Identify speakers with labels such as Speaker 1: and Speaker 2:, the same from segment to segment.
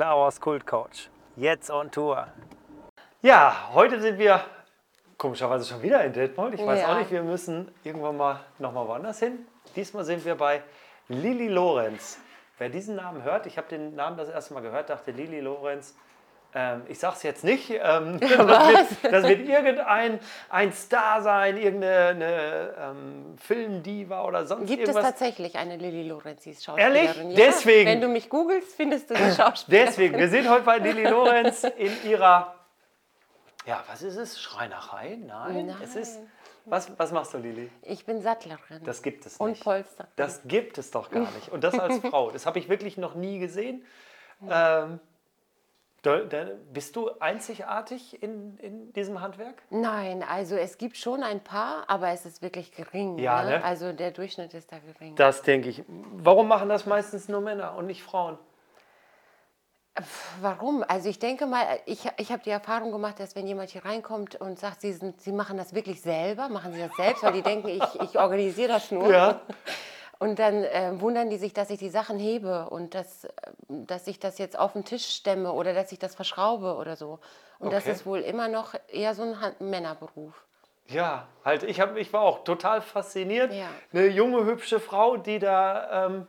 Speaker 1: Klaus Kultcoach. Jetzt on Tour.
Speaker 2: Ja, heute sind wir komischerweise schon wieder in Detmold. Ich weiß
Speaker 3: Ja.
Speaker 2: auch nicht, wir müssen irgendwann mal nochmal woanders hin. Diesmal sind wir bei Lili Lorenz. Wer diesen Namen hört, ich habe den Namen das erste Mal gehört, dachte Lili Lorenz. Ähm, ich sage es jetzt nicht. Ähm, das, wird, das wird irgendein ein Star sein, irgendeine ähm, Filmdiva oder sonst
Speaker 3: Gibt es
Speaker 2: irgendwas.
Speaker 3: tatsächlich eine Lilly Lorenzis Schauspielerin?
Speaker 2: Ehrlich? Deswegen?
Speaker 3: Wenn du mich googelst, findest du die Schauspielerin.
Speaker 2: Deswegen, wir sind heute bei Lili Lorenz in ihrer, ja, was ist es? Schreinerei? Nein,
Speaker 3: Nein.
Speaker 2: es ist, was, was machst du, Lili?
Speaker 3: Ich bin Sattlerin.
Speaker 2: Das gibt es
Speaker 3: und
Speaker 2: nicht.
Speaker 3: Polsterin.
Speaker 2: Das gibt es doch gar nicht. Und das als Frau, das habe ich wirklich noch nie gesehen. Ähm, bist du einzigartig in, in diesem Handwerk?
Speaker 3: Nein, also es gibt schon ein paar, aber es ist wirklich gering.
Speaker 2: Ja, ne?
Speaker 3: Also der Durchschnitt ist da gering.
Speaker 2: Das denke ich. Warum machen das meistens nur Männer und nicht Frauen?
Speaker 3: Warum? Also ich denke mal, ich, ich habe die Erfahrung gemacht, dass wenn jemand hier reinkommt und sagt, sie, sind, sie machen das wirklich selber, machen sie das selbst, weil die denken, ich, ich organisiere das nur.
Speaker 2: Ja.
Speaker 3: Und dann äh, wundern die sich, dass ich die Sachen hebe und dass, äh, dass ich das jetzt auf den Tisch stemme oder dass ich das verschraube oder so. Und das
Speaker 2: Okay.
Speaker 3: ist wohl immer noch eher so ein Männerberuf.
Speaker 2: Ja, halt, ich, hab, ich war auch total fasziniert.
Speaker 3: Ja.
Speaker 2: Eine junge, hübsche Frau, die da ähm,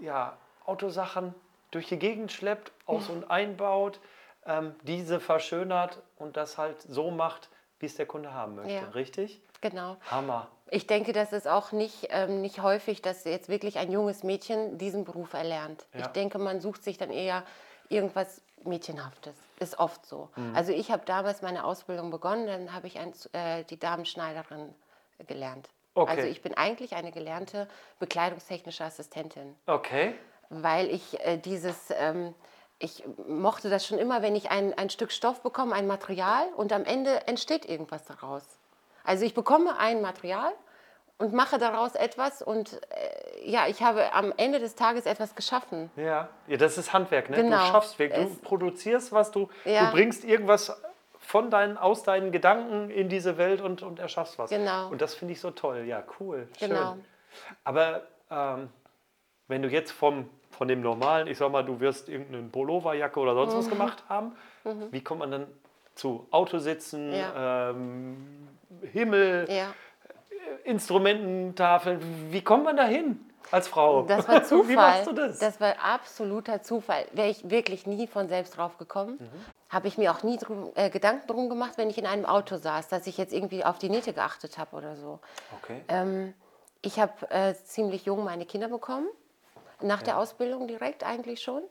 Speaker 2: ja, Autosachen durch die Gegend schleppt, aus- und einbaut, ähm, diese verschönert und das halt so macht, wie es der Kunde haben möchte.
Speaker 3: Ja.
Speaker 2: Richtig?
Speaker 3: Genau.
Speaker 2: Hammer.
Speaker 3: Ich denke, das ist auch nicht, ähm, nicht häufig, dass jetzt wirklich ein junges Mädchen diesen Beruf erlernt.
Speaker 2: Ja.
Speaker 3: Ich denke, man sucht sich dann eher irgendwas Mädchenhaftes. Ist oft so.
Speaker 2: Mhm.
Speaker 3: Also ich habe damals meine Ausbildung begonnen, dann habe ich ein, äh, die Damenschneiderin gelernt.
Speaker 2: Okay.
Speaker 3: Also ich bin eigentlich eine gelernte bekleidungstechnische Assistentin,
Speaker 2: Okay.
Speaker 3: weil ich äh, dieses... Ähm, ich mochte das schon immer, wenn ich ein, ein Stück Stoff bekomme, ein Material und am Ende entsteht irgendwas daraus. Also ich bekomme ein Material und mache daraus etwas und äh, ja, ich habe am Ende des Tages etwas geschaffen.
Speaker 2: Ja. ja, das ist Handwerk, ne? Du
Speaker 3: Genau.
Speaker 2: schaffst wirklich, du
Speaker 3: Es-
Speaker 2: produzierst was, du,
Speaker 3: Ja.
Speaker 2: du bringst irgendwas von deinen, aus deinen Gedanken in diese Welt und, und erschaffst was.
Speaker 3: Genau.
Speaker 2: Und das finde ich so toll. Ja, cool.
Speaker 3: Genau.
Speaker 2: Schön. Aber ähm, wenn du jetzt vom, von dem normalen, ich sag mal, du wirst irgendeine Pulloverjacke oder sonst
Speaker 3: Mhm.
Speaker 2: was gemacht haben, wie kommt man dann zu Autositzen,
Speaker 3: Ja.
Speaker 2: ähm, Himmel,
Speaker 3: Ja.
Speaker 2: Instrumententafeln? Wie kommt man da hin als Frau?
Speaker 3: Das war Zufall.
Speaker 2: Wie machst du das?
Speaker 3: war absoluter Zufall. Wäre ich wirklich nie von selbst drauf gekommen. Habe ich mir auch nie drum, äh, Gedanken drum gemacht, wenn ich in einem Auto saß, dass ich jetzt irgendwie auf die Nähte geachtet habe oder so.
Speaker 2: Okay.
Speaker 3: Ähm, ich habe äh, ziemlich jung meine Kinder bekommen, nach der Ausbildung direkt eigentlich schon.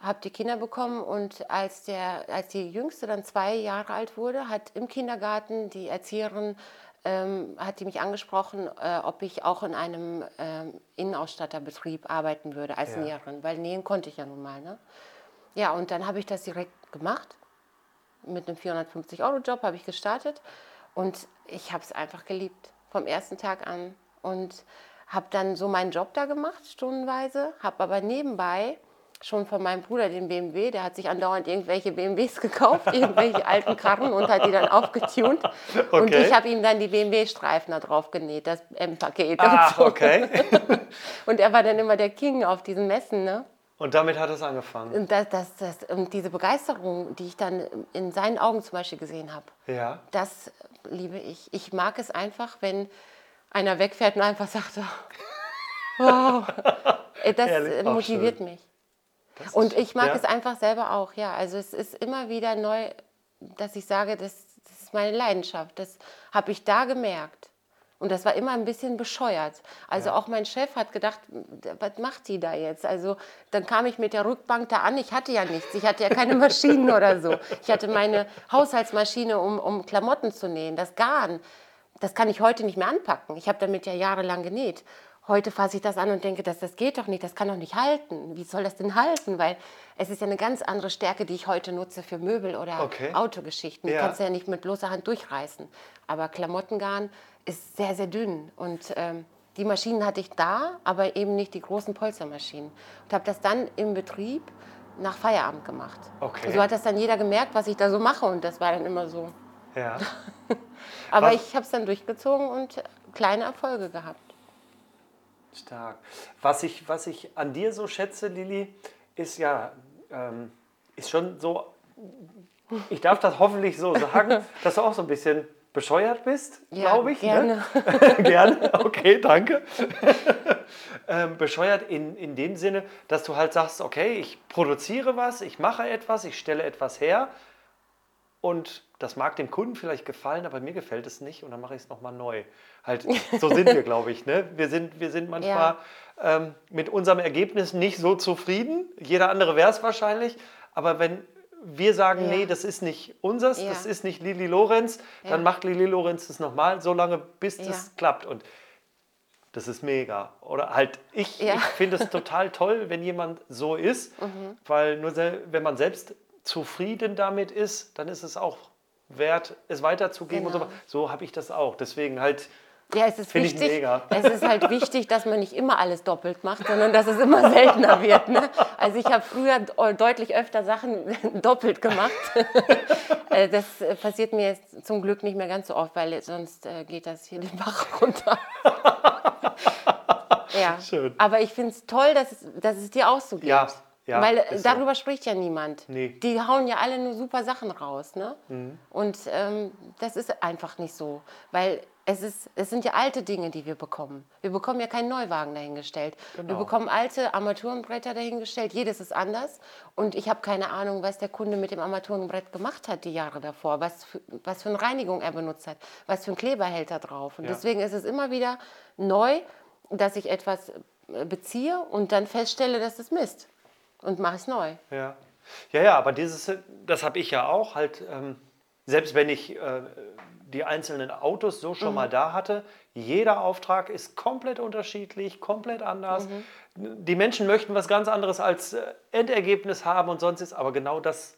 Speaker 3: Habe die Kinder bekommen und als, der, als die Jüngste dann zwei Jahre alt wurde, hat im Kindergarten die Erzieherin ähm, hat die mich angesprochen, äh, ob ich auch in einem ähm, Innenausstatterbetrieb arbeiten würde als
Speaker 2: Ja.
Speaker 3: Näherin, weil nähen konnte ich ja nun mal. Ne? Ja, und dann habe ich das direkt gemacht. Mit einem 450-Euro-Job habe ich gestartet und ich habe es einfach geliebt, vom ersten Tag an. Und habe dann so meinen Job da gemacht, stundenweise, habe aber nebenbei schon von meinem Bruder den BMW, der hat sich andauernd irgendwelche BMWs gekauft, irgendwelche alten Karren und hat die dann aufgetunt. Und
Speaker 2: Okay.
Speaker 3: ich habe ihm dann die BMW-Streifen da drauf genäht, das M-Paket.
Speaker 2: Ach,
Speaker 3: und, so.
Speaker 2: okay.
Speaker 3: und er war dann immer der King auf diesen Messen, ne?
Speaker 2: Und damit hat es angefangen.
Speaker 3: Und, das, das, das, und diese Begeisterung, die ich dann in seinen Augen zum Beispiel gesehen habe,
Speaker 2: Ja.
Speaker 3: das liebe ich. Ich mag es einfach, wenn einer wegfährt und einfach sagt, oh, Äh, das
Speaker 2: Ehrlich?
Speaker 3: äh,
Speaker 2: Ach,
Speaker 3: motiviert
Speaker 2: schön.
Speaker 3: mich.
Speaker 2: Das
Speaker 3: Und ich mag
Speaker 2: ja.
Speaker 3: es einfach selber auch, ja. Also es ist immer wieder neu, dass ich sage, das, das ist meine Leidenschaft. Das habe ich da gemerkt. Und das war immer ein bisschen bescheuert. Also auch mein Chef hat gedacht, was macht die da jetzt? Also dann kam ich mit der Rückbank da an. Ich hatte ja nichts. Ich hatte ja keine Maschinen oder so. Ich hatte meine Haushaltsmaschine, um, um Klamotten zu nähen. Das Garn, das kann ich heute nicht mehr anpacken. Ich habe damit ja jahrelang genäht. Heute fasse ich das an und denke, das, das geht doch nicht, das kann doch nicht halten. Wie soll das denn halten? Weil es ist ja eine ganz andere Stärke, die ich heute nutze für Möbel oder
Speaker 2: Okay.
Speaker 3: Autogeschichten. Die
Speaker 2: Ja.
Speaker 3: kannst du ja nicht mit bloßer Hand durchreißen. Aber Klamottengarn ist sehr, sehr dünn. Und ähm, die Maschinen hatte ich da, aber eben nicht die großen Polstermaschinen. Und habe das dann im Betrieb nach Feierabend gemacht.
Speaker 2: Okay.
Speaker 3: So hat das dann jeder gemerkt, was ich da so mache. Und das war dann immer so.
Speaker 2: Ja.
Speaker 3: Aber
Speaker 2: Was-
Speaker 3: ich habe es dann durchgezogen und kleine Erfolge gehabt.
Speaker 2: Stark. Was ich, was ich an dir so schätze, Lili, ist ja, ähm, ist schon so, ich darf das hoffentlich so sagen, dass du auch so ein bisschen bescheuert bist,
Speaker 3: Ja,
Speaker 2: glaube ich.
Speaker 3: gerne.
Speaker 2: Ne? gerne, okay, danke. ähm, bescheuert in, in dem Sinne, dass du halt sagst, okay, ich produziere was, ich mache etwas, ich stelle etwas her und das mag dem Kunden vielleicht gefallen, aber mir gefällt es nicht und dann mache ich es nochmal neu. Halt, so sind wir, glaube ich. Ne? Wir, sind, wir sind manchmal ähm, mit unserem Ergebnis nicht so zufrieden. Jeder andere wäre es wahrscheinlich. Aber wenn wir sagen,
Speaker 3: Ja.
Speaker 2: nee, das ist nicht unseres,
Speaker 3: Ja.
Speaker 2: das ist nicht Lili Lorenz, dann
Speaker 3: Ja.
Speaker 2: macht Lili Lorenz das nochmal, so lange, bis das
Speaker 3: Ja.
Speaker 2: klappt. Und das ist mega. Oder halt, ich,
Speaker 3: Ja.
Speaker 2: ich finde es total toll, wenn jemand so ist,
Speaker 3: Mhm.
Speaker 2: weil nur wenn man selbst zufrieden damit ist, dann ist es auch wert, es weiterzugeben und
Speaker 3: Genau.
Speaker 2: so. So habe ich das auch. Deswegen halt,
Speaker 3: Ja, es ist wichtig.
Speaker 2: mega.
Speaker 3: Es ist halt wichtig, dass man nicht immer alles doppelt macht, sondern dass es immer seltener wird. Ne? Also ich habe früher de- deutlich öfter Sachen doppelt gemacht. Äh, das passiert mir jetzt zum Glück nicht mehr ganz so oft, weil sonst äh, geht das hier den Bach runter. ja.
Speaker 2: Schön.
Speaker 3: Aber ich finde es toll, dass es, dass es dir auch so geht.
Speaker 2: Ja, ja,
Speaker 3: Weil äh,
Speaker 2: ist so.
Speaker 3: darüber spricht ja niemand.
Speaker 2: Nee. Mhm.
Speaker 3: Die hauen ja alle nur super Sachen raus. Ne? Und ähm, das ist einfach nicht so. Weil es, ist, es sind ja alte Dinge, die wir bekommen. Wir bekommen ja keinen Neuwagen dahingestellt. Wir
Speaker 2: Genau.
Speaker 3: bekommen alte Armaturenbretter dahingestellt. Jedes ist anders. Und ich habe keine Ahnung, was der Kunde mit dem Armaturenbrett gemacht hat die Jahre davor. Was für, was für eine Reinigung er benutzt hat. Was für ein Kleber hält da drauf. Und
Speaker 2: Ja.
Speaker 3: deswegen ist es immer wieder neu, dass ich etwas äh, beziehe und dann feststelle, dass es Mist. Und mache es neu.
Speaker 2: Ja, ja, ja aber dieses, das habe ich ja auch halt, ähm, selbst wenn ich äh, die einzelnen Autos so schon mal da hatte, jeder Auftrag ist komplett unterschiedlich, komplett anders. Die Menschen möchten was ganz anderes als äh, Endergebnis haben und sonst ist, aber genau das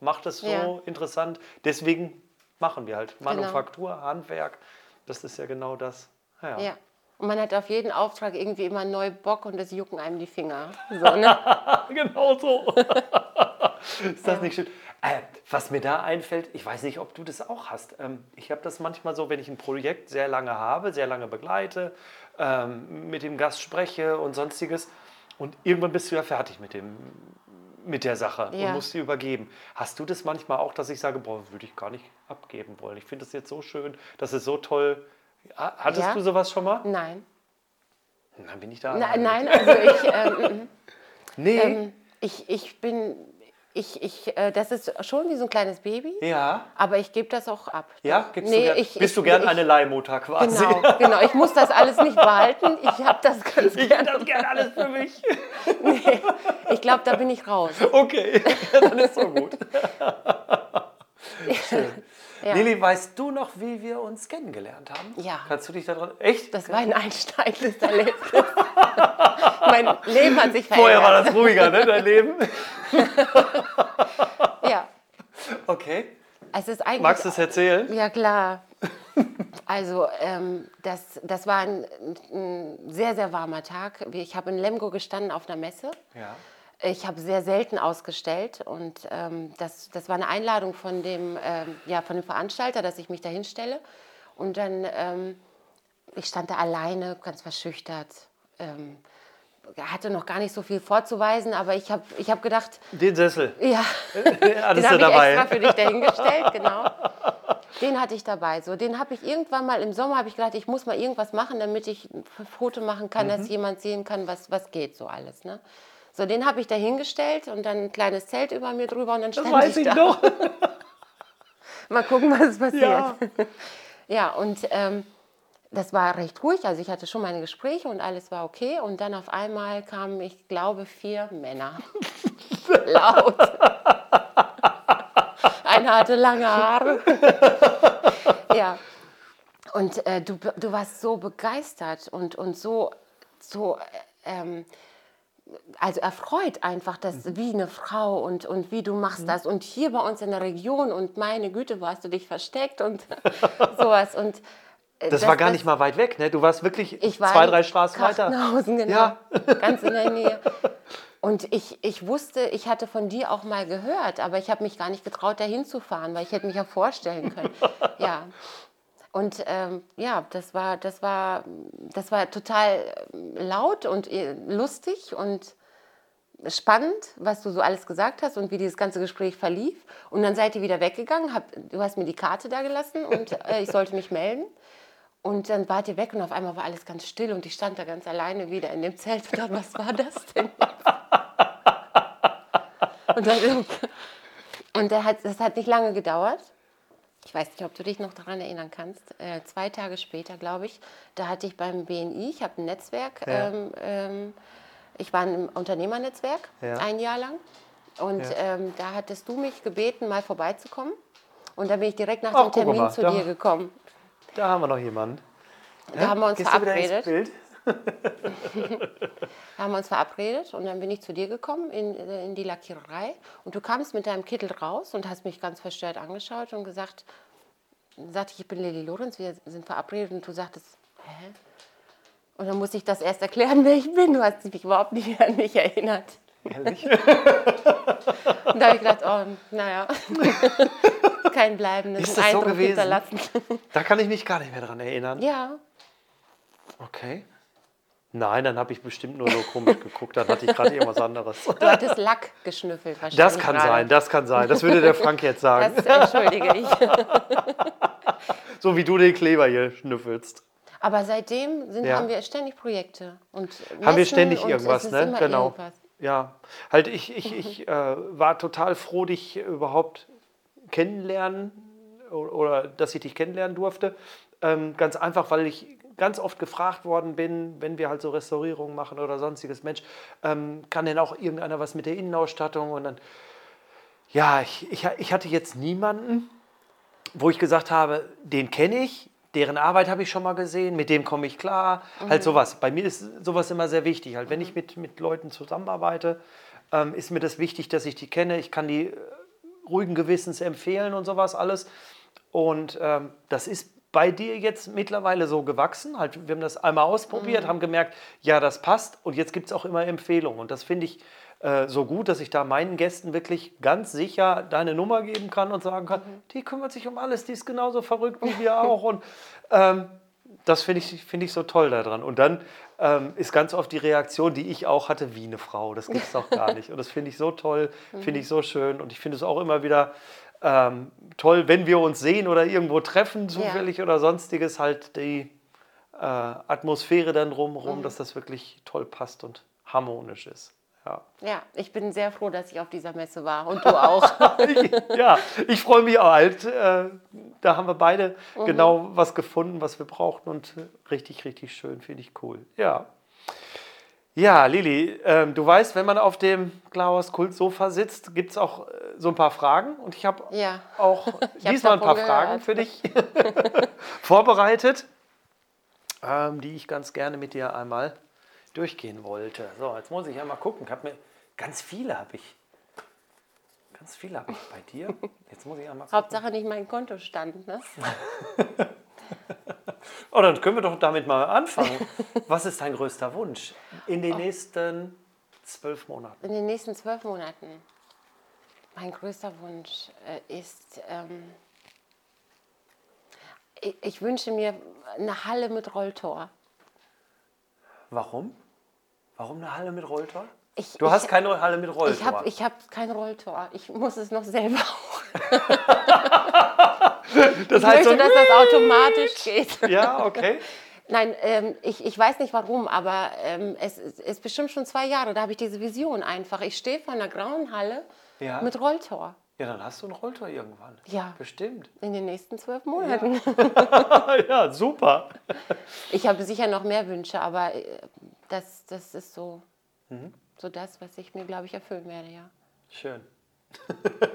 Speaker 2: macht es so
Speaker 3: Ja.
Speaker 2: interessant. Deswegen machen wir halt Manufaktur, Handwerk, das ist ja genau das. Ja.
Speaker 3: Ja. Und man hat auf jeden Auftrag irgendwie immer neu Bock und es jucken einem die Finger. So, ne?
Speaker 2: genau so. ist das nicht schön? Äh, was mir da einfällt, ich weiß nicht, ob du das auch hast. Ähm, ich habe das manchmal so, wenn ich ein Projekt sehr lange habe, sehr lange begleite, ähm, mit dem Gast spreche und sonstiges. Und irgendwann bist du ja fertig mit, dem, mit der Sache und
Speaker 3: Ja.
Speaker 2: musst sie übergeben. Hast du das manchmal auch, dass ich sage, boah, würde ich gar nicht abgeben wollen? Ich finde das jetzt so schön, das ist so toll. Ha- Hattest
Speaker 3: Ja.
Speaker 2: du sowas schon mal?
Speaker 3: Nein.
Speaker 2: Dann bin ich da.
Speaker 3: Na, nein, also ich, ähm,
Speaker 2: Nee.
Speaker 3: ähm, ich, ich bin, ich, ich, äh, das ist schon wie so ein kleines Baby,
Speaker 2: ja.
Speaker 3: aber ich gebe das auch ab.
Speaker 2: Ja, gibst
Speaker 3: Nee,
Speaker 2: du gern,
Speaker 3: ich-
Speaker 2: bist
Speaker 3: ich-
Speaker 2: du gern
Speaker 3: ich-
Speaker 2: eine Leihmutter quasi?
Speaker 3: Genau, genau. Ich muss das alles nicht behalten. Ich habe das ganz
Speaker 2: Ich
Speaker 3: gerne.
Speaker 2: hätte das gern alles für mich.
Speaker 3: Nee, ich glaube, da bin ich raus.
Speaker 2: Okay, dann ist so gut. Schön.
Speaker 3: Ja.
Speaker 2: Lili, weißt du noch, wie wir uns kennengelernt haben?
Speaker 3: Ja.
Speaker 2: Kannst du dich daran... Echt?
Speaker 3: Das war ein einsteigendes Erlebnis. mein Leben hat sich verändert.
Speaker 2: Vorher war das ruhiger, ne, dein Leben?
Speaker 3: Ja,
Speaker 2: Okay.
Speaker 3: es ist eigentlich.
Speaker 2: Magst du es erzählen?
Speaker 3: Ja, klar. Also, ähm, das, das war ein, ein sehr, sehr warmer Tag. Ich habe in Lemgo gestanden auf einer Messe.
Speaker 2: Ja.
Speaker 3: Ich habe sehr selten ausgestellt und ähm, das, das war eine Einladung von dem, ähm, ja, von dem Veranstalter, dass ich mich da hinstelle. Und dann, ähm, ich stand da alleine, ganz verschüchtert. Ähm, hatte noch gar nicht so viel vorzuweisen, aber ich habe ich hab gedacht,
Speaker 2: Den Sessel.
Speaker 3: ja,
Speaker 2: Den
Speaker 3: habe ich
Speaker 2: dabei.
Speaker 3: extra für dich dahingestellt, genau. Den hatte ich dabei. So, den habe ich irgendwann mal im Sommer habe ich gedacht, ich muss mal irgendwas machen, damit ich ein Foto machen kann,
Speaker 2: Mhm.
Speaker 3: dass jemand sehen kann, was, was geht so alles. Ne? So, den habe ich dahingestellt und dann ein kleines Zelt über mir drüber und dann
Speaker 2: Das
Speaker 3: stand
Speaker 2: weiß
Speaker 3: ich
Speaker 2: ich
Speaker 3: da.
Speaker 2: noch.
Speaker 3: Mal gucken, was passiert.
Speaker 2: Ja.
Speaker 3: Ja, und ähm, das war recht ruhig. Also ich hatte schon meine Gespräche und alles war okay. Und dann auf einmal kamen, ich glaube, vier Männer. Laut. Einer hatte lange Haare. ja. Und äh, du, du warst so begeistert und, und so, so äh, ähm, also erfreut einfach, dass
Speaker 2: Mhm.
Speaker 3: wie eine Frau und, und wie du machst das und hier bei uns in der Region und meine Güte, wo hast du dich versteckt und sowas und äh,
Speaker 2: Das war gar nicht mal weit weg, ne? Du warst wirklich
Speaker 3: ich war
Speaker 2: zwei, drei Straßen weiter.
Speaker 3: Genau,
Speaker 2: Ja.
Speaker 3: ganz in der Nähe. Und ich, ich wusste, ich hatte von dir auch mal gehört, aber ich habe mich gar nicht getraut, dahin zu fahren, weil ich hätte mich ja vorstellen können. ja. Und ähm, ja, das war, das, war, das war total ähm, laut und äh, lustig und spannend, was du so alles gesagt hast und wie dieses ganze Gespräch verlief. Und dann seid ihr wieder weggegangen. Hab, du hast mir die Karte da gelassen und äh, ich sollte mich melden. Und dann wart ihr weg und auf einmal war alles ganz still und ich stand da ganz alleine wieder in dem Zelt und dachte, was war das denn? und dann, und hat, das hat nicht lange gedauert. Ich weiß nicht, ob du dich noch daran erinnern kannst. Äh, zwei Tage später, glaube ich, da hatte ich beim BNI, ich habe ein Netzwerk,
Speaker 2: Ja.
Speaker 3: ähm, ähm, ich war im Unternehmernetzwerk
Speaker 2: Ja.
Speaker 3: ein Jahr lang. Und
Speaker 2: Ja.
Speaker 3: ähm, da hattest du mich gebeten, mal vorbeizukommen. Und dann bin ich direkt nach
Speaker 2: Ach,
Speaker 3: dem Termin
Speaker 2: mal,
Speaker 3: zu
Speaker 2: da-
Speaker 3: dir gekommen.
Speaker 2: Da haben wir noch jemanden.
Speaker 3: Da haben wir uns
Speaker 2: Gehst
Speaker 3: verabredet. Da haben wir uns verabredet und dann bin ich zu dir gekommen in, äh, in die Lackiererei und du kamst mit deinem Kittel raus und hast mich ganz verstört angeschaut und gesagt, sagte ich, ich bin Lilly Lorenz, wir sind verabredet und du sagtest, hä? Und dann musste ich das erst erklären, wer ich bin. Du hast dich überhaupt nicht an mich erinnert.
Speaker 2: Ehrlich?
Speaker 3: Und da habe ich gedacht, oh, naja, kein bleibendes
Speaker 2: Ist das so
Speaker 3: Eindruck
Speaker 2: gewesen?
Speaker 3: hinterlassen.
Speaker 2: Da kann ich mich gar nicht mehr dran erinnern.
Speaker 3: Ja,
Speaker 2: Okay. Nein, dann habe ich bestimmt nur so komisch geguckt. Dann hatte ich gerade irgendwas anderes.
Speaker 3: du hattest Lack geschnüffelt wahrscheinlich.
Speaker 2: Das kann
Speaker 3: gerade.
Speaker 2: sein, das kann sein. Das würde der Frank jetzt sagen.
Speaker 3: Das entschuldige ich.
Speaker 2: So wie du den Kleber hier schnüffelst.
Speaker 3: Aber seitdem sind,
Speaker 2: Ja.
Speaker 3: haben wir ständig Projekte. Und
Speaker 2: Haben wir ständig irgendwas, ne? Genau.
Speaker 3: Irgendwas.
Speaker 2: Ja, halt ich, ich, ich äh, war total froh, dich überhaupt kennenlernen o- oder dass ich dich kennenlernen durfte. Ähm, ganz einfach, weil ich ganz oft gefragt worden bin, wenn wir halt so Restaurierungen machen oder sonstiges, Mensch, ähm, kann denn auch irgendeiner was mit der Innenausstattung? Und dann, ja, ich, ich, ich hatte jetzt niemanden, wo ich gesagt habe, den kenne ich, deren Arbeit habe ich schon mal gesehen, mit dem komme ich klar. Halt sowas. Bei mir ist sowas immer sehr wichtig. Halt, wenn ich mit, mit Leuten zusammenarbeite, ähm, ist mir das wichtig, dass ich die kenne. Ich kann die äh, ruhigen Gewissens empfehlen und sowas alles. Und ähm, das ist bei dir jetzt mittlerweile so gewachsen. Halt, wir haben das einmal ausprobiert, haben gemerkt, ja, das passt. Und jetzt gibt es auch immer Empfehlungen. Und das finde ich äh, so gut, dass ich da meinen Gästen wirklich ganz sicher deine Nummer geben kann und sagen kann, die kümmert sich um alles, die ist genauso verrückt wie wir auch. Und ähm, das finde ich, find ich so toll daran. Und dann ähm, ist ganz oft die Reaktion, die ich auch hatte, wie eine Frau. Das gibt es doch gar nicht. Und das finde ich so toll, finde ich so schön. Und ich finde es auch immer wieder ähm, toll, wenn wir uns sehen oder irgendwo treffen, zufällig oder sonstiges, halt die äh, Atmosphäre dann drumherum, dass das wirklich toll passt und harmonisch ist. Ja.
Speaker 3: Ja, ich bin sehr froh, dass ich auf dieser Messe war und du auch.
Speaker 2: ja, ich freue mich auch halt. Äh, da haben wir beide genau was gefunden, was wir brauchten und richtig, richtig schön, finde ich cool. Ja. Ja, Lili, ähm, du weißt, wenn man auf dem Klaus Kultsofa sitzt, gibt es auch äh, so ein paar Fragen und ich habe
Speaker 3: Ja.
Speaker 2: auch
Speaker 3: hab's
Speaker 2: diesmal ein paar Fragen
Speaker 3: gehört.
Speaker 2: für dich vorbereitet, ähm, die ich ganz gerne mit dir einmal durchgehen wollte. So, jetzt muss ich einmal gucken. Ich habe mir ganz viele habe ich. Ganz viele habe ich bei dir. Jetzt muss ich einmal gucken.
Speaker 3: Hauptsache nicht mein Kontostand. Ne?
Speaker 2: Oh, dann können wir doch damit mal anfangen. Was ist dein größter Wunsch in den nächsten zwölf Monaten?
Speaker 3: In den nächsten zwölf Monaten. Mein größter Wunsch äh, ist, ähm, ich, ich wünsche mir eine Halle mit Rolltor.
Speaker 2: Warum? Warum eine Halle mit Rolltor?
Speaker 3: Ich,
Speaker 2: Du hast
Speaker 3: ich,
Speaker 2: keine Halle mit Rolltor.
Speaker 3: Ich habe ich hab kein Rolltor. Ich muss es noch selber auch.
Speaker 2: das
Speaker 3: Ich
Speaker 2: heißt
Speaker 3: möchte,
Speaker 2: so,
Speaker 3: dass das automatisch geht.
Speaker 2: ja, okay.
Speaker 3: Nein, ähm, ich, ich weiß nicht warum, aber ähm, es ist, ist bestimmt schon zwei Jahre, da habe ich diese Vision einfach. Ich stehe vor einer grauen Halle
Speaker 2: Ja.
Speaker 3: mit Rolltor
Speaker 2: Ja, dann hast du einen Rolltor irgendwann.
Speaker 3: Ja.
Speaker 2: Bestimmt.
Speaker 3: in den nächsten zwölf Monaten.
Speaker 2: ja, super.
Speaker 3: Ich habe sicher noch mehr Wünsche, aber äh, das, das ist so,
Speaker 2: Mhm.
Speaker 3: so das, was ich mir, glaube ich, erfüllen werde, ja.
Speaker 2: Schön.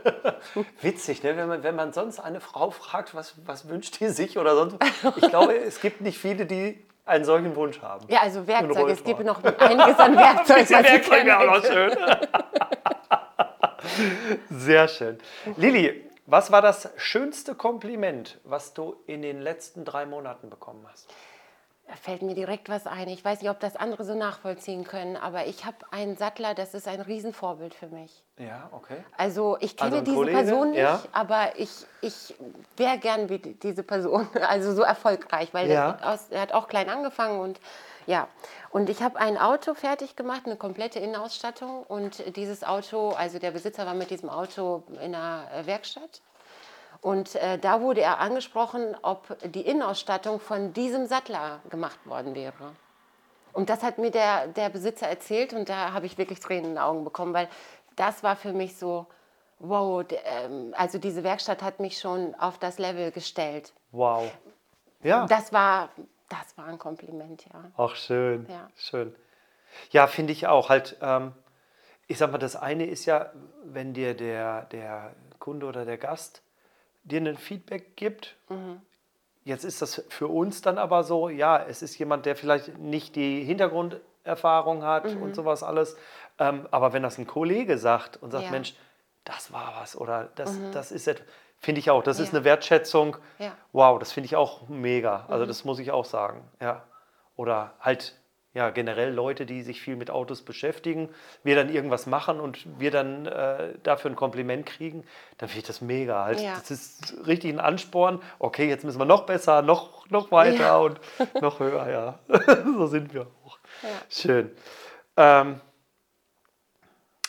Speaker 2: Witzig, ne? wenn, man, wenn man sonst eine Frau fragt, was, was wünscht die sich oder sonst. Ich glaube, es gibt nicht viele, die einen solchen Wunsch haben.
Speaker 3: Ja, also Werkzeug. Es gibt noch einiges an Werkzeug. Ich
Speaker 2: Werkzeug wäre auch noch schön. Sehr schön. Lilly, was war das schönste Kompliment, was du in den letzten drei Monaten bekommen hast?
Speaker 3: Da fällt mir direkt was ein. Ich weiß nicht, ob das andere so nachvollziehen können, aber ich habe einen Sattler, das ist ein Riesenvorbild für mich.
Speaker 2: Ja, okay.
Speaker 3: Also ich kenne
Speaker 2: Also
Speaker 3: diese
Speaker 2: Kollege,
Speaker 3: Person nicht,
Speaker 2: ja.
Speaker 3: aber ich, ich wäre gern wie die- diese Person, also so erfolgreich, weil
Speaker 2: Ja.
Speaker 3: aus, er hat auch klein angefangen und ja. Und ich habe ein Auto fertig gemacht, eine komplette Innenausstattung und dieses Auto, also der Besitzer war mit diesem Auto in einer Werkstatt und äh, da wurde er angesprochen, ob die Innenausstattung von diesem Sattler gemacht worden wäre. Und das hat mir der, der Besitzer erzählt und da habe ich wirklich Tränen in den Augen bekommen, weil das war für mich so, wow, ähm, also diese Werkstatt hat mich schon auf das Level gestellt.
Speaker 2: Wow. Ja,
Speaker 3: Das war, das war ein Kompliment, ja.
Speaker 2: auch schön.
Speaker 3: Ja.
Speaker 2: Schön. Ja, finde ich auch. Halt, ähm, ich sag mal, das eine ist ja, wenn dir der, der Kunde oder der Gast dir ein Feedback gibt. Jetzt ist das für uns dann aber so, ja, es ist jemand, der vielleicht nicht die Hintergrunderfahrung hat und sowas alles. Ähm, aber wenn das ein Kollege sagt und sagt,
Speaker 3: Ja.
Speaker 2: Mensch, das war was oder das, das ist etwas, finde ich auch, das ist
Speaker 3: Ja.
Speaker 2: eine Wertschätzung.
Speaker 3: Ja.
Speaker 2: Wow, das finde ich auch mega. Also das muss ich auch sagen. Ja. Oder halt ja generell Leute, die sich viel mit Autos beschäftigen, wir dann irgendwas machen und wir dann äh, dafür ein Kompliment kriegen, dann finde ich das mega. Halt,
Speaker 3: Ja.
Speaker 2: Das ist richtig ein Ansporn. Okay, jetzt müssen wir noch besser, noch, noch weiter
Speaker 3: Ja.
Speaker 2: und noch höher. Ja, so sind wir auch. Schön. Ähm,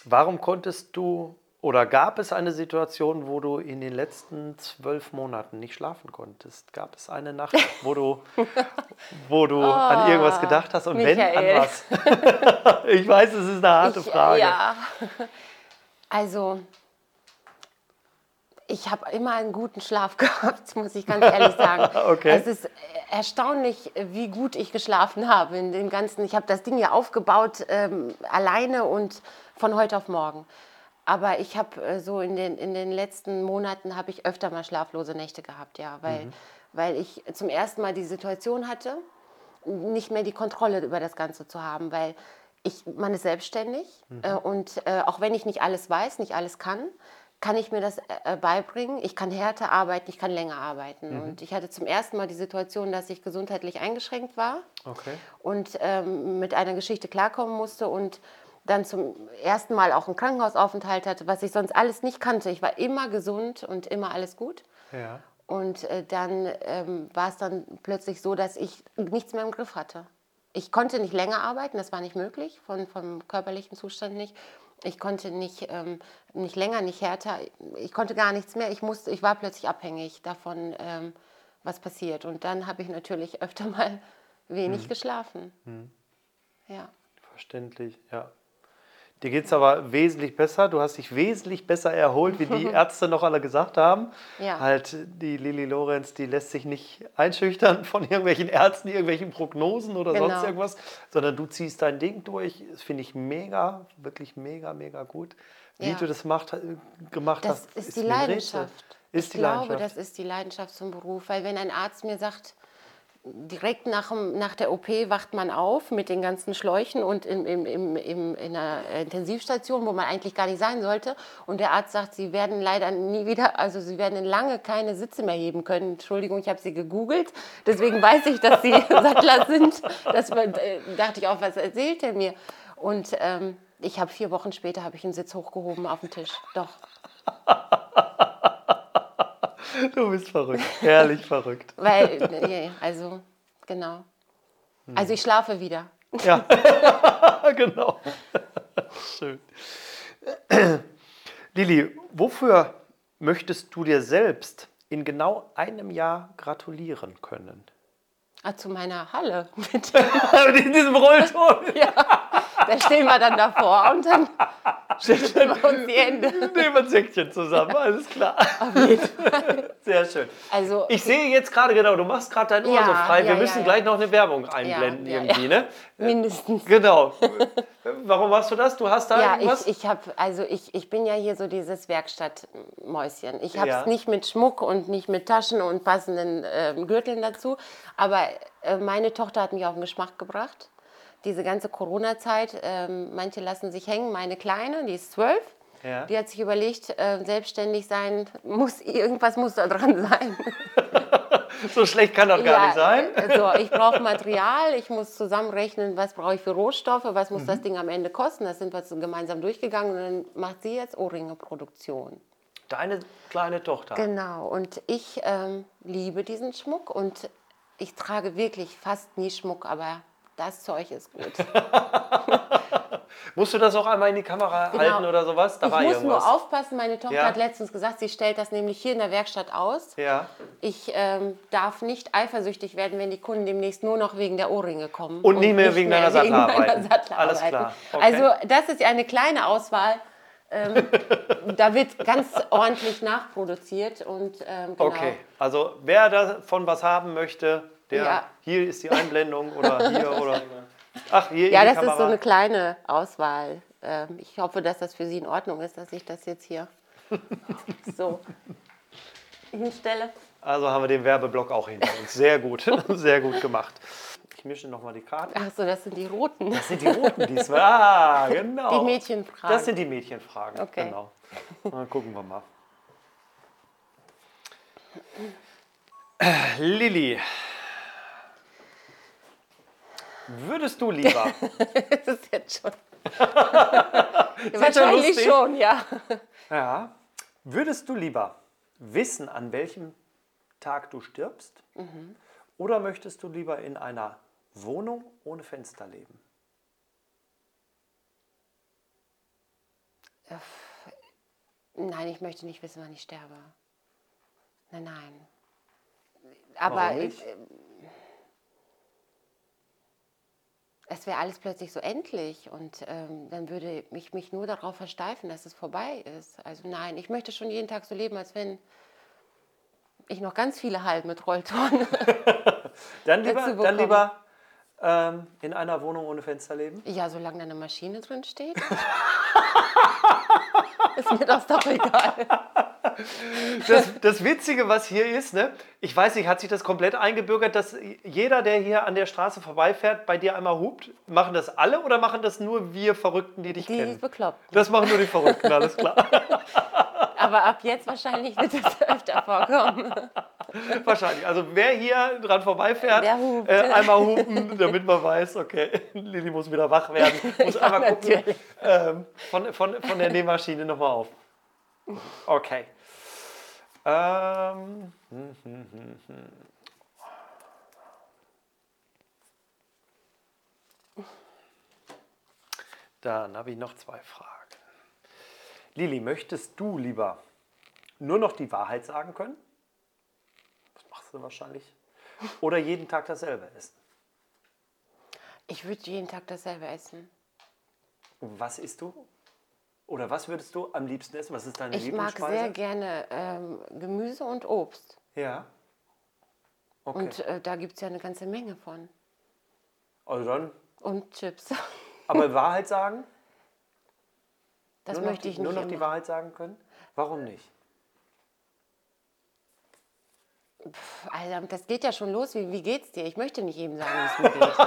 Speaker 2: warum konntest du oder gab es eine Situation, wo du in den letzten zwölf Monaten nicht schlafen konntest? Gab es eine Nacht, wo du, wo du an irgendwas gedacht hast? Und wenn,
Speaker 3: Oh, Michael.
Speaker 2: an was? ich weiß, es ist eine harte
Speaker 3: Ich,
Speaker 2: Frage.
Speaker 3: Ja. Also, ich habe immer einen guten Schlaf gehabt, muss ich ganz ehrlich sagen.
Speaker 2: Okay.
Speaker 3: Es ist erstaunlich, wie gut ich geschlafen habe in dem ganzen. Ich habe das Ding ja aufgebaut ähm, alleine und von heute auf morgen. Aber ich habe äh, so in den, in den letzten Monaten habe ich öfter mal schlaflose Nächte gehabt, ja, weil, weil ich zum ersten Mal die Situation hatte, nicht mehr die Kontrolle über das Ganze zu haben, weil ich, man ist selbstständig äh, und äh, auch wenn ich nicht alles weiß, nicht alles kann, kann ich mir das äh, beibringen. Ich kann härter arbeiten, ich kann länger arbeiten. Und ich hatte zum ersten Mal die Situation, dass ich gesundheitlich eingeschränkt war
Speaker 2: Okay.
Speaker 3: und ähm, mit einer Geschichte klarkommen musste und dann zum ersten Mal auch einen Krankenhausaufenthalt hatte, was ich sonst alles nicht kannte. Ich war immer gesund und immer alles gut.
Speaker 2: Ja.
Speaker 3: Und äh, dann ähm, war es dann plötzlich so, dass ich nichts mehr im Griff hatte. Ich konnte nicht länger arbeiten, das war nicht möglich, von, vom körperlichen Zustand nicht. Ich konnte nicht, ähm, nicht länger, nicht härter, ich konnte gar nichts mehr. Ich, musste, ich war plötzlich abhängig davon, ähm, was passiert. Und dann habe ich natürlich öfter mal wenig geschlafen. Ja.
Speaker 2: Verständlich, ja. Dir geht es aber wesentlich besser. Du hast dich wesentlich besser erholt, wie die Ärzte noch alle gesagt haben.
Speaker 3: Ja.
Speaker 2: Halt, die Lili Lorenz, die lässt sich nicht einschüchtern von irgendwelchen Ärzten, irgendwelchen Prognosen oder sonst
Speaker 3: Genau.
Speaker 2: irgendwas, sondern du ziehst dein Ding durch. Das finde ich mega, wirklich mega, mega gut. Wie
Speaker 3: Ja.
Speaker 2: du das macht, gemacht
Speaker 3: Das
Speaker 2: hast,
Speaker 3: ist die. Leidenschaft.
Speaker 2: Ist
Speaker 3: ich
Speaker 2: die
Speaker 3: glaube,
Speaker 2: Leidenschaft.
Speaker 3: das ist die Leidenschaft zum Beruf. Weil wenn ein Arzt mir sagt, direkt nach, dem- nach der OP wacht man auf mit den ganzen Schläuchen und im, im, im, im, in einer Intensivstation, wo man eigentlich gar nicht sein sollte. Und der Arzt sagt, Sie werden leider nie wieder, also Sie werden lange keine Sitze mehr heben können. Entschuldigung, ich habe Sie gegoogelt. Deswegen weiß ich, dass Sie Sattler sind. Das äh, dachte ich auch, was erzählt er mir? Und ähm, ich habe vier Wochen später habe ich einen Sitz hochgehoben auf den Tisch. Doch.
Speaker 2: Du bist verrückt, herrlich verrückt.
Speaker 3: Weil, also, genau. Also ich schlafe wieder.
Speaker 2: Ja, genau. Schön. Lili, wofür möchtest du dir selbst in genau einem Jahr gratulieren können?
Speaker 3: Ah, zu meiner Halle. Mit,
Speaker 2: in diesem Rollton.
Speaker 3: Da stehen wir dann davor und dann schütteln wir uns die Hände.
Speaker 2: Nehmen wir ein Säckchen zusammen, alles klar. Sehr schön.
Speaker 3: Also,
Speaker 2: Ich sehe jetzt gerade genau, du machst gerade dein Ohr
Speaker 3: Ja,
Speaker 2: so frei. Wir
Speaker 3: ja,
Speaker 2: müssen
Speaker 3: ja.
Speaker 2: gleich noch eine Werbung einblenden irgendwie, ne?
Speaker 3: mindestens.
Speaker 2: Genau. Warum machst du das? Du hast da
Speaker 3: Ja,
Speaker 2: irgendwas?
Speaker 3: ich, ich habe, also ich, ich bin ja hier so dieses Werkstattmäuschen. Ich habe es nicht mit Schmuck und nicht mit Taschen und passenden ähm, Gürteln dazu. Aber äh, meine Tochter hat mich auf den Geschmack gebracht. Diese ganze Corona-Zeit, ähm, manche lassen sich hängen. Meine Kleine, die ist zwölf,
Speaker 2: Ja.
Speaker 3: die hat sich überlegt, äh, selbstständig sein muss, irgendwas muss da dran sein.
Speaker 2: So schlecht kann das gar nicht sein.
Speaker 3: So, ich brauche Material, ich muss zusammenrechnen, was brauche ich für Rohstoffe, was muss
Speaker 2: Mhm.
Speaker 3: das Ding am Ende kosten. Das sind wir so gemeinsam durchgegangen und dann macht sie jetzt Ohrringe-Produktion.
Speaker 2: Deine kleine Tochter.
Speaker 3: Genau, und ich ähm, liebe diesen Schmuck und ich trage wirklich fast nie Schmuck, aber das Zeug ist gut.
Speaker 2: Musst du das auch einmal in die Kamera
Speaker 3: Genau.
Speaker 2: halten oder sowas? Da
Speaker 3: ich muss
Speaker 2: irgendwas.
Speaker 3: nur aufpassen, meine Tochter
Speaker 2: Ja.
Speaker 3: hat letztens gesagt, sie stellt das nämlich hier in der Werkstatt aus.
Speaker 2: ja.
Speaker 3: Ich ähm, darf nicht eifersüchtig werden, wenn die Kunden demnächst nur noch wegen der Ohrringe kommen.
Speaker 2: Und nie mehr wegen deiner arbeiten.
Speaker 3: Sattler
Speaker 2: Alles klar. Okay.
Speaker 3: Also das ist ja eine kleine Auswahl. Ähm, da wird ganz ordentlich nachproduziert und ähm, genau.
Speaker 2: Okay, also wer davon was haben möchte, der
Speaker 3: Ja.
Speaker 2: hier ist die Einblendung oder hier oder. Ach, hier
Speaker 3: Ja, das ist so
Speaker 2: Kamera.
Speaker 3: eine kleine Auswahl. Ähm, ich hoffe, dass das für Sie in Ordnung ist, dass ich das jetzt hier so hinstelle.
Speaker 2: Also haben wir den Werbeblock auch hinter uns. Sehr gut, sehr gut gemacht. Ich mische nochmal die Karte.
Speaker 3: Ach so, das sind die roten.
Speaker 2: Das sind die roten diesmal. Ah, genau.
Speaker 3: Die Mädchenfragen.
Speaker 2: Das sind die Mädchenfragen.
Speaker 3: Okay.
Speaker 2: Genau. Dann gucken wir mal. Lilly. Würdest du lieber
Speaker 3: Das ist jetzt schon.
Speaker 2: ja
Speaker 3: Wahrscheinlich
Speaker 2: lustig.
Speaker 3: schon, ja.
Speaker 2: Ja. Würdest du lieber wissen, an welchem Tag du stirbst? Oder möchtest du lieber in einer Wohnung ohne Fenster leben?
Speaker 3: Nein, ich möchte nicht wissen, wann ich sterbe. Nein, nein. Aber ich, ähm, es wäre alles plötzlich so endlich und ähm, dann würde ich mich nur darauf versteifen, dass es vorbei ist. Also nein, ich möchte schon jeden Tag so leben, als wenn ich noch ganz viele Halben mit Rolltonnen.
Speaker 2: Dann lieber, dann lieber ähm, in einer Wohnung ohne Fenster leben?
Speaker 3: ja, solange da eine Maschine drin steht. ist mir das doch egal.
Speaker 2: Das, das Witzige, was hier ist, ne? ich weiß nicht, hat sich das komplett eingebürgert, dass jeder, der hier an der Straße vorbeifährt, bei dir einmal hupt? Machen das alle oder machen das nur wir Verrückten, die dich
Speaker 3: Die
Speaker 2: kennen?
Speaker 3: bekloppt.
Speaker 2: Das machen nur die Verrückten, alles klar.
Speaker 3: Aber ab jetzt wahrscheinlich wird es öfter vorkommen.
Speaker 2: Wahrscheinlich. Also wer hier dran vorbeifährt, äh, einmal hupen, damit man weiß, okay, Lilly muss wieder wach werden. Muss
Speaker 3: Ja,
Speaker 2: einmal gucken ähm, von, von, von der Nähmaschine nochmal auf. Okay. Ähm, hm, hm, hm, hm. Dann habe ich noch zwei Fragen. Lilly, möchtest du lieber nur noch die Wahrheit sagen können? Das machst du wahrscheinlich. Oder jeden Tag dasselbe essen.
Speaker 3: Ich würde jeden Tag dasselbe essen.
Speaker 2: Was isst du? Oder was würdest du am liebsten essen? Was ist deine
Speaker 3: Ich mag
Speaker 2: Lieblingsspeise?
Speaker 3: sehr gerne ähm, Gemüse und Obst.
Speaker 2: Ja. Okay.
Speaker 3: Und äh, da gibt es ja eine ganze Menge von.
Speaker 2: also dann,
Speaker 3: Und Chips.
Speaker 2: aber Wahrheit sagen?
Speaker 3: Das
Speaker 2: nur
Speaker 3: möchte
Speaker 2: die,
Speaker 3: ich nicht
Speaker 2: Nur noch die
Speaker 3: immer.
Speaker 2: Wahrheit sagen können? Warum nicht?
Speaker 3: Also, das geht ja schon los. Wie, wie geht's dir? Ich möchte nicht jedem sagen, wie es mir geht.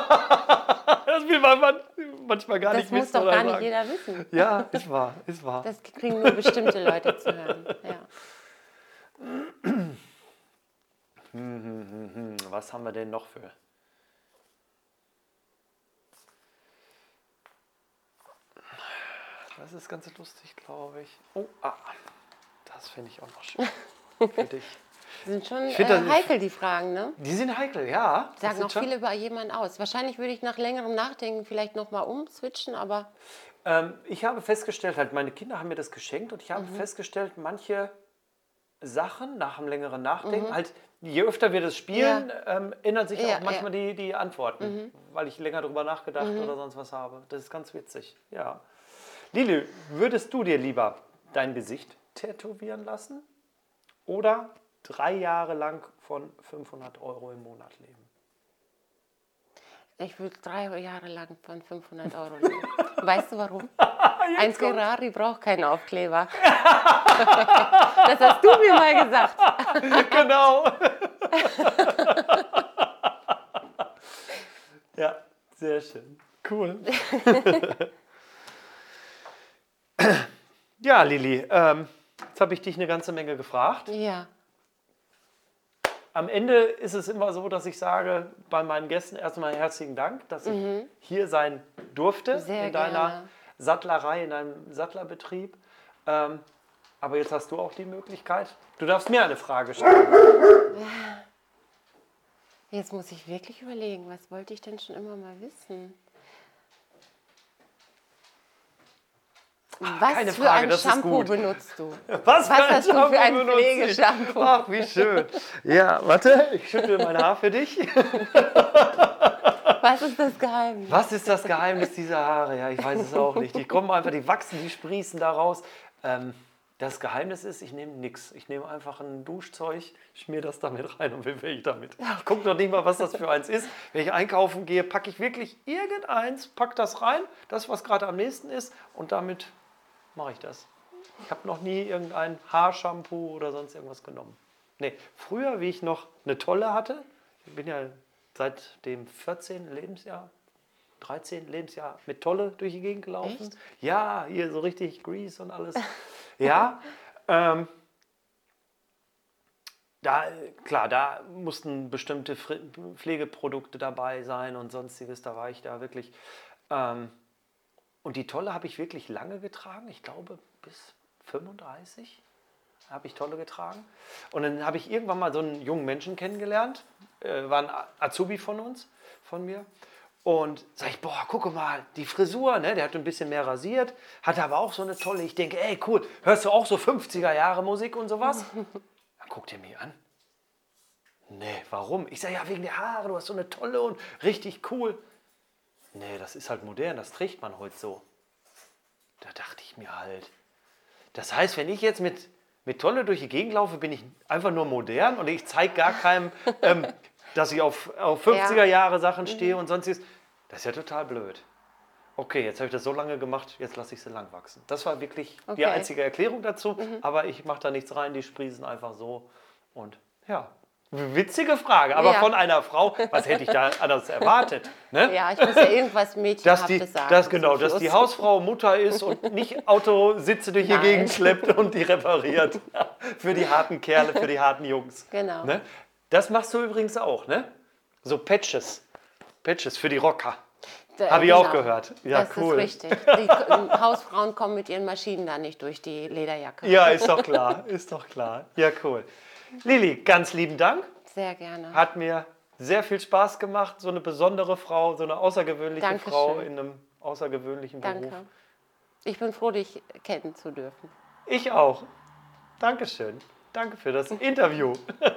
Speaker 2: Das will man man- manchmal gar
Speaker 3: Das
Speaker 2: nicht
Speaker 3: muss
Speaker 2: wissen
Speaker 3: doch
Speaker 2: oder
Speaker 3: gar nicht
Speaker 2: sagen.
Speaker 3: jeder wissen.
Speaker 2: Ja, ist wahr, ist wahr.
Speaker 3: Das kriegen nur bestimmte Leute zu hören. Ja.
Speaker 2: Was haben wir denn noch für? Das ist ganz lustig, glaube ich. Oh, ah, das finde ich auch noch schön. Für dich.
Speaker 3: Sind schon
Speaker 2: find
Speaker 3: äh, heikel, die Fragen, ne?
Speaker 2: Die sind heikel, ja.
Speaker 3: Sagen auch
Speaker 2: schon-
Speaker 3: viele über jemanden aus. Wahrscheinlich würde ich nach längerem Nachdenken vielleicht nochmal umswitchen, aber
Speaker 2: Ähm, ich habe festgestellt, halt meine Kinder haben mir das geschenkt und ich habe
Speaker 3: Mhm.
Speaker 2: festgestellt, manche Sachen nach einem längeren Nachdenken, halt je öfter wir das spielen, ähm, ändern sich
Speaker 3: Ja,
Speaker 2: auch manchmal die, die Antworten,
Speaker 3: Mhm.
Speaker 2: weil ich länger drüber nachgedacht oder sonst was habe. Das ist ganz witzig, ja. Lili, würdest du dir lieber dein Gesicht tätowieren lassen oder drei Jahre lang von 500 Euro im Monat leben?
Speaker 3: ich würde drei Jahre lang von 500 Euro leben. Weißt du warum? Ein Ferrari braucht keinen Aufkleber. das hast du mir mal gesagt.
Speaker 2: genau. ja, sehr schön. Cool. ja, Lili, ähm, jetzt habe ich dich eine ganze Menge gefragt.
Speaker 3: Ja.
Speaker 2: Am Ende ist es immer so, dass ich sage bei meinen Gästen erstmal herzlichen Dank, dass ich hier sein durfte
Speaker 3: Mhm. Sehr
Speaker 2: in deiner
Speaker 3: gerne.
Speaker 2: Sattlerei, in deinem Sattlerbetrieb. Ähm, aber jetzt hast du auch die Möglichkeit. Du darfst mir eine Frage stellen.
Speaker 3: Jetzt muss ich wirklich überlegen, was wollte ich denn schon immer mal wissen? Was
Speaker 2: keine
Speaker 3: für
Speaker 2: Frage,
Speaker 3: ein Shampoo benutzt du?
Speaker 2: Was,
Speaker 3: Was hast du für ein? Pflegeshampoo?
Speaker 2: Ach, wie schön. Ja, warte, ich schüttle mein Haar für dich.
Speaker 3: Was ist das Geheimnis?
Speaker 2: Was ist das Geheimnis dieser Haare? Ja, ich weiß es auch nicht. Die kommen einfach, die wachsen, die sprießen da raus. Ähm, das Geheimnis ist, ich nehme nichts. Ich nehme einfach ein Duschzeug, schmier das damit rein und will ich damit. Ich gucke noch nicht mal, was das für eins ist. Wenn ich einkaufen gehe, packe ich wirklich irgendeins, pack das rein, das, was gerade am nächsten ist, und damit mache ich das. Ich habe noch nie irgendein Haarshampoo oder sonst irgendwas genommen. Nee, früher, wie ich noch eine Tolle hatte, ich bin ja seit dem 14. Lebensjahr, 13. Lebensjahr mit Tolle durch die Gegend gelaufen.
Speaker 3: Echt?
Speaker 2: Ja, hier so richtig Grease und alles. ja, ähm, da, klar, da mussten bestimmte Pflegeprodukte dabei sein und sonstiges. Da war ich da wirklich. Ähm, und die Tolle habe ich wirklich lange getragen. Ich glaube bis 35 habe ich Tolle getragen. Und dann habe ich irgendwann mal so einen jungen Menschen kennengelernt. Äh, war ein Azubi von uns, von mir. Und sag ich, boah, gucke mal, die Frisur, ne? der hat ein bisschen mehr rasiert, hatte aber auch so eine tolle, ich denke, ey, cool, hörst du auch so 50er Jahre Musik und sowas? Dann guckt er mich an. Nee, warum? Ich sage, ja, wegen der Haare, du hast so eine tolle und richtig cool. Nee, das ist halt modern, das trägt man heute so. Da dachte ich mir halt. Das heißt, wenn ich jetzt mit, mit Tolle durch die Gegend laufe, bin ich einfach nur modern und ich zeige gar keinem, ähm, dass ich auf, auf 50er Jahre Sachen stehe und sonstiges. Das ist ja total blöd. Okay, jetzt habe ich das so lange gemacht, jetzt lasse ich sie lang wachsen. Das war wirklich die
Speaker 3: Okay.
Speaker 2: einzige Erklärung dazu, aber ich mache da nichts rein, die sprießen einfach so. Und ja, witzige Frage, aber
Speaker 3: Ja.
Speaker 2: von einer Frau, was hätte ich da anders erwartet? Ne?
Speaker 3: Ja, ich muss ja irgendwas Mädchenhaftes sagen.
Speaker 2: dass, genau, dass die. Hausfrau Mutter ist und nicht Autositze durch die. Gegend schleppt und die repariert. für die harten Kerle, für die harten Jungs.
Speaker 3: Genau.
Speaker 2: Ne? Das machst du übrigens auch, ne? So Patches. Patches für die Rocker. Habe ich auch gehört. Ja,
Speaker 3: das
Speaker 2: cool.
Speaker 3: ist richtig. Die Hausfrauen kommen mit ihren Maschinen da nicht durch die Lederjacke.
Speaker 2: Ja, ist doch klar. Ist doch klar. Ja, cool. Lilly, ganz lieben Dank.
Speaker 3: Sehr gerne.
Speaker 2: Hat mir sehr viel Spaß gemacht. So eine besondere Frau, so eine außergewöhnliche
Speaker 3: Dankeschön.
Speaker 2: Frau in einem außergewöhnlichen
Speaker 3: Danke.
Speaker 2: Beruf.
Speaker 3: Ich bin froh, dich kennen zu dürfen.
Speaker 2: Ich auch. Dankeschön. Danke für das Interview.